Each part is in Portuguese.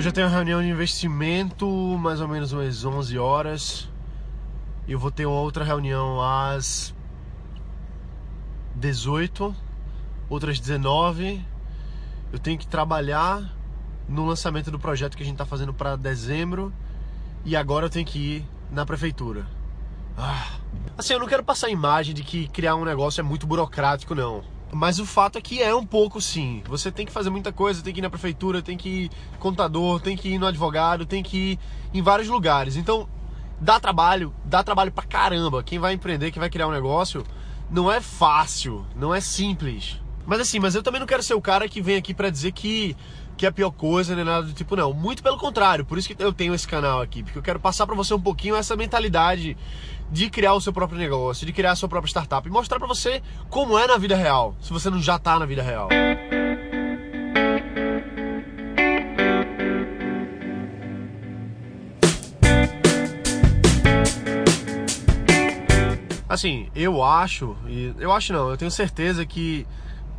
Hoje eu tenho uma reunião de investimento, mais ou menos umas 11 horas. E eu vou ter outra reunião às 18, outras 19. Eu tenho que trabalhar no lançamento do projeto que a gente está fazendo para dezembro. E agora eu tenho que ir na prefeitura. Ah. Assim, eu não quero passar a imagem de que criar um negócio é muito burocrático, não. Mas o fato é que é um pouco sim. Você tem que fazer muita coisa, tem que ir na prefeitura, tem que ir contador, tem que ir no advogado, tem que ir em vários lugares. Então, dá trabalho, dá trabalho pra caramba. Quem vai empreender, quem vai criar um negócio, não é fácil, não é simples. Mas assim, mas eu também não quero ser o cara que vem aqui para dizer que que é a pior coisa, nem nada do tipo, não. Muito pelo contrário, por isso que eu tenho esse canal aqui, porque eu quero passar para você um pouquinho essa mentalidade de criar o seu próprio negócio, de criar a sua própria startup e mostrar para você como é na vida real, se você não já tá na vida real. Assim, eu acho, e eu acho não, eu tenho certeza que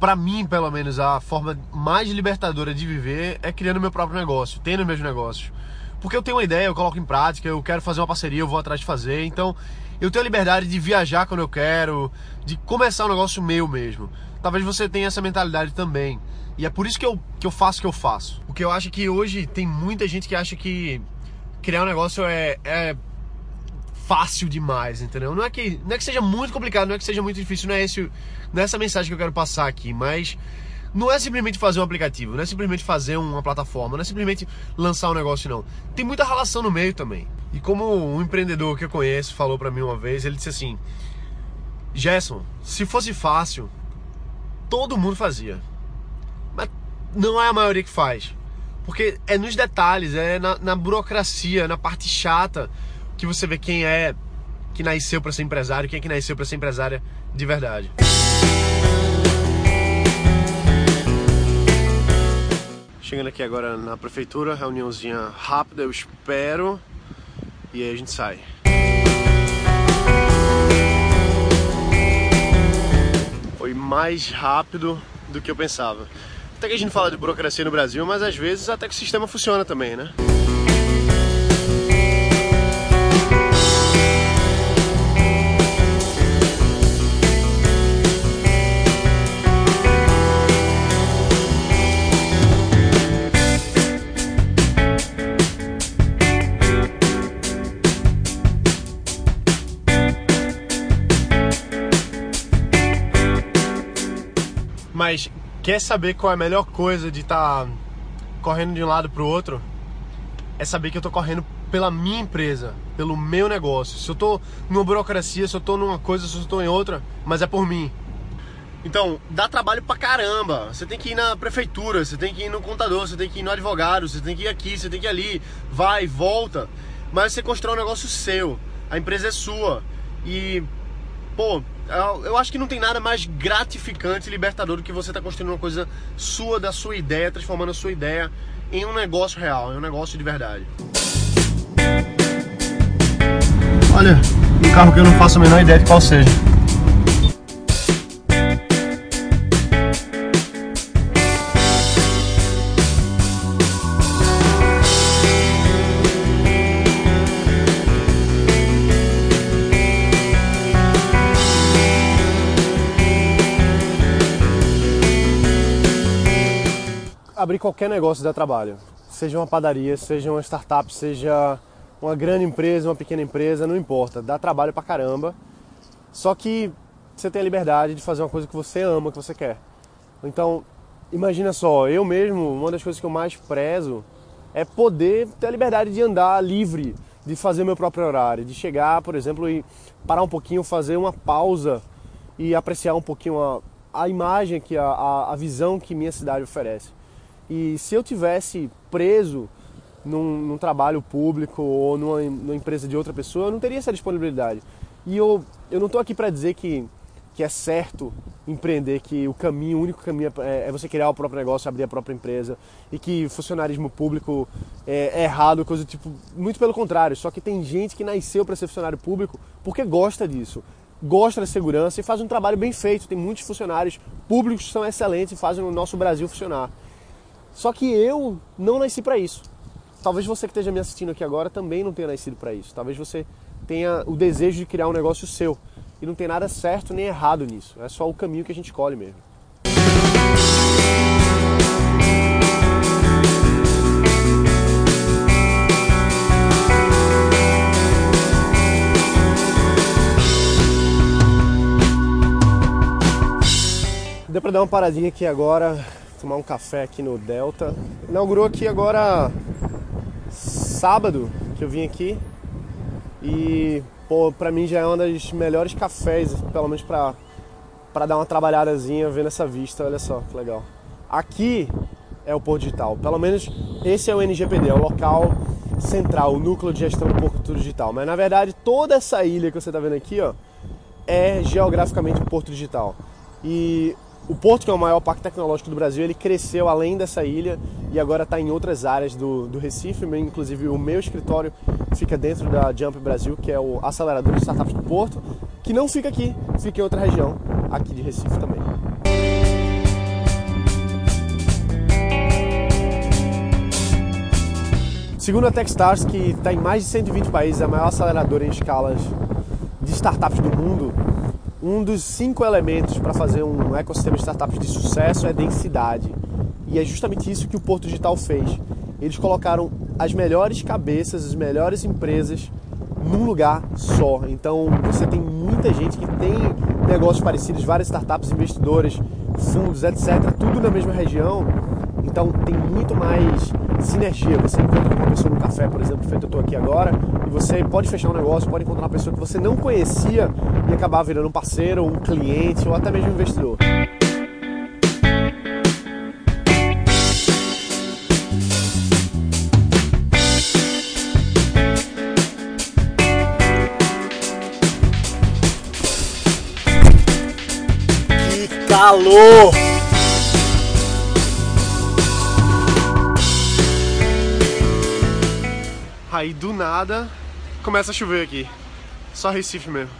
para mim, pelo menos, a forma mais libertadora de viver é criando meu próprio negócio, tendo meus negócios. Porque eu tenho uma ideia, eu coloco em prática, eu quero fazer uma parceria, eu vou atrás de fazer. Então, eu tenho a liberdade de viajar quando eu quero, de começar um negócio meu mesmo. Talvez você tenha essa mentalidade também. E é por isso que eu, que eu faço o que eu faço. Porque eu acho que hoje tem muita gente que acha que criar um negócio é, é fácil demais, entendeu? Não é que não é que seja muito complicado, não é que seja muito difícil, não é esse, não é essa mensagem que eu quero passar aqui, mas não é simplesmente fazer um aplicativo, não é simplesmente fazer uma plataforma, não é simplesmente lançar um negócio não. Tem muita relação no meio também. E como um empreendedor que eu conheço falou para mim uma vez, ele disse assim: "Gerson, se fosse fácil, todo mundo fazia. Mas não é a maioria que faz. Porque é nos detalhes, é na, na burocracia, na parte chata que você vê quem é que nasceu para ser empresário, quem é que nasceu para ser empresária de verdade. Chegando aqui agora na prefeitura, reuniãozinha rápida, eu espero, e aí a gente sai. Foi mais rápido do que eu pensava. Até que a gente fala de burocracia no Brasil, mas às vezes até que o sistema funciona também, né? Mas quer saber qual é a melhor coisa de estar tá correndo de um lado para o outro? É saber que eu estou correndo pela minha empresa, pelo meu negócio. Se eu estou numa burocracia, se eu estou numa coisa, se eu estou em outra, mas é por mim. Então, dá trabalho pra caramba. Você tem que ir na prefeitura, você tem que ir no contador, você tem que ir no advogado, você tem que ir aqui, você tem que ir ali, vai, volta. Mas você constrói um negócio seu, a empresa é sua. E, pô, eu acho que não tem nada mais gratificante e libertador do que você estar tá construindo uma coisa sua, da sua ideia, transformando a sua ideia em um negócio real, em um negócio de verdade. Olha, um carro que eu não faço a menor ideia de qual seja. Abrir qualquer negócio dá trabalho. Seja uma padaria, seja uma startup, seja uma grande empresa, uma pequena empresa, não importa. Dá trabalho pra caramba. Só que você tem a liberdade de fazer uma coisa que você ama, que você quer. Então, imagina só, eu mesmo, uma das coisas que eu mais prezo é poder ter a liberdade de andar livre, de fazer meu próprio horário, de chegar, por exemplo, e parar um pouquinho, fazer uma pausa e apreciar um pouquinho a, a imagem, que a, a, a visão que minha cidade oferece. E se eu tivesse preso num, num trabalho público ou numa, numa, empresa de outra pessoa, eu não teria essa disponibilidade. E eu, eu não estou aqui para dizer que, que é certo empreender, que o caminho, o único caminho é, é, você criar o próprio negócio, abrir a própria empresa e que funcionarismo público é, é errado, coisa tipo. Muito pelo contrário, só que tem gente que nasceu para ser funcionário público porque gosta disso gosta da segurança e faz um trabalho bem feito. Tem muitos funcionários públicos que são excelentes e fazem o nosso Brasil funcionar. Só que eu não nasci para isso. talvez você que esteja me assistindo aqui agora também não tenha nascido para isso. Talvez você tenha o desejo de criar um negócio seu. E não tem nada certo nem errado nisso. É só o caminho que a gente escolhe mesmo. Deu pra dar uma paradinha aqui agora, tomar um café aqui no Delta. Inaugurou aqui agora sábado que eu vim aqui e pô, pra mim já é uma das melhores cafés, pelo menos pra, pra dar uma trabalhadazinha vendo essa vista, olha só que legal. Aqui é o Porto Digital, pelo menos esse é o NGPD, é o local central, o núcleo de gestão do Porto Digital. Mas na verdade toda essa ilha que você está vendo aqui, ó, é geograficamente o Porto Digital. E o Porto, que é o maior parque tecnológico do Brasil, ele cresceu além dessa ilha e agora está em outras áreas do, do Recife. Inclusive, o meu escritório fica dentro da Jump Brasil, que é o acelerador de startups do Porto, que não fica aqui, fica em outra região, aqui de Recife também. Segundo a Techstars, que está em mais de 120 países, é a maior aceleradora em escalas de startups do mundo, um dos cinco elementos para fazer um ecossistema de startups de sucesso é densidade. E é justamente isso que o Porto Digital fez. Eles colocaram as melhores cabeças, as melhores empresas num lugar só. Então você tem muita gente que tem negócios parecidos, várias startups, investidores, fundos, etc., tudo na mesma região. Então tem muito mais sinergia. Você encontra uma pessoa no café, por exemplo, feito eu estou aqui agora, e você pode fechar um negócio, pode encontrar uma pessoa que você não conhecia e acabar virando um parceiro, um cliente ou até mesmo um investidor. Que calor! Aí do nada começa a chover aqui. Só Recife mesmo.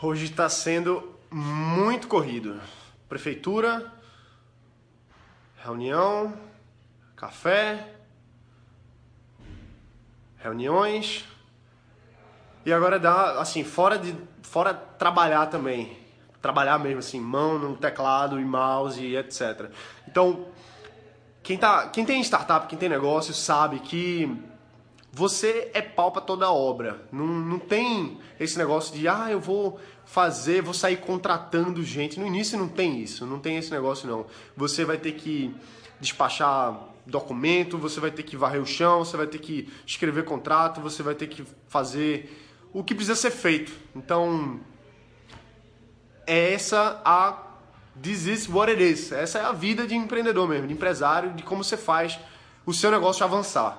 Hoje está sendo muito corrido. Prefeitura, reunião, café, reuniões, e agora dá, assim, fora de fora trabalhar também. Trabalhar mesmo, assim, mão no teclado e mouse e etc. Então, quem, tá, quem tem startup, quem tem negócio, sabe que você é pau pra toda obra. Não, não tem esse negócio de, ah, eu vou fazer, vou sair contratando gente. No início não tem isso, não tem esse negócio não. Você vai ter que despachar documento, você vai ter que varrer o chão, você vai ter que escrever contrato, você vai ter que fazer o que precisa ser feito. Então, é essa a this is what it is. Essa é a vida de empreendedor mesmo, de empresário, de como você faz o seu negócio avançar.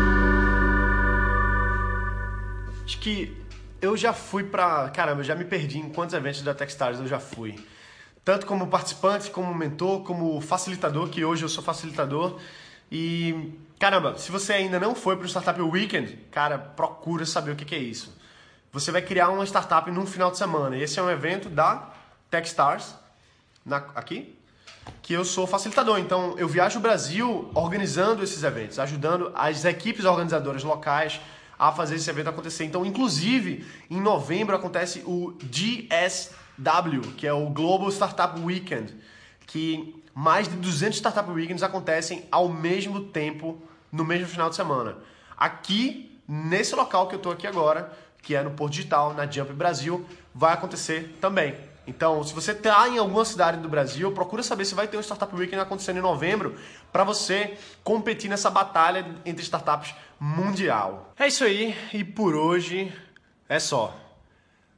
Acho que eu já fui pra. Caramba, eu já me perdi em quantos eventos da Techstars eu já fui. Tanto como participante, como mentor, como facilitador, que hoje eu sou facilitador. E caramba, se você ainda não foi para o Startup Weekend, cara, procura saber o que é isso você vai criar uma startup num final de semana. Esse é um evento da Techstars, na, aqui, que eu sou facilitador. Então, eu viajo o Brasil organizando esses eventos, ajudando as equipes organizadoras locais a fazer esse evento acontecer. Então, inclusive, em novembro acontece o GSW, que é o Global Startup Weekend, que mais de 200 Startup Weekends acontecem ao mesmo tempo, no mesmo final de semana. Aqui, nesse local que eu estou aqui agora, que é no Porto Digital, na Jump Brasil, vai acontecer também. Então, se você está em alguma cidade do Brasil, procura saber se vai ter um Startup Weekend acontecendo em novembro para você competir nessa batalha entre startups mundial. É isso aí, e por hoje é só.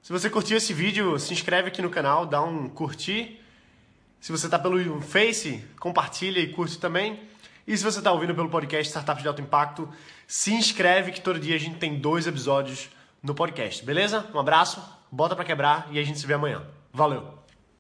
Se você curtiu esse vídeo, se inscreve aqui no canal, dá um curtir. Se você está pelo Face, compartilha e curte também. E se você está ouvindo pelo podcast Startups de Alto Impacto, se inscreve que todo dia a gente tem dois episódios no podcast, beleza? Um abraço, bota para quebrar e a gente se vê amanhã. Valeu!